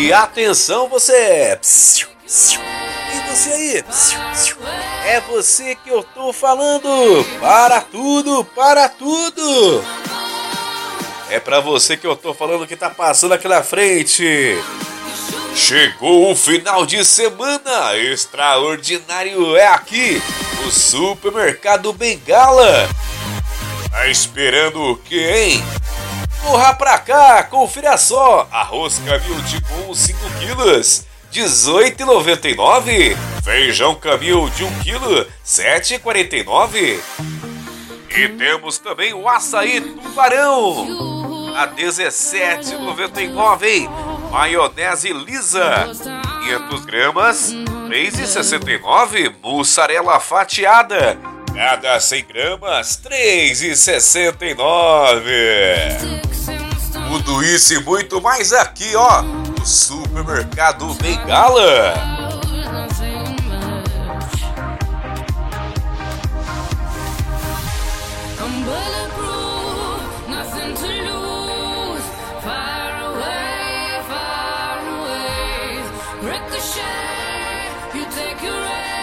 E atenção você! E você aí? É você que eu tô falando! Para tudo, para tudo! É para você que eu tô falando que tá passando aqui na frente! Chegou o final de semana extraordinário é aqui, o Supermercado Bengala. Tá esperando o que, hein? Corra pra cá, confira só. Arroz Camil de com 5 quilos, 18,99. Feijão Camil de 1 quilo, 7,49. E temos também o açaí tubarão, a 17,99, hein? Maionese lisa, 500 gramas, 3,69. Mussarela fatiada, cada 100 gramas, 3,69. Tudo isso e muito mais aqui, ó, no Supermercado Vegala. You take your aim.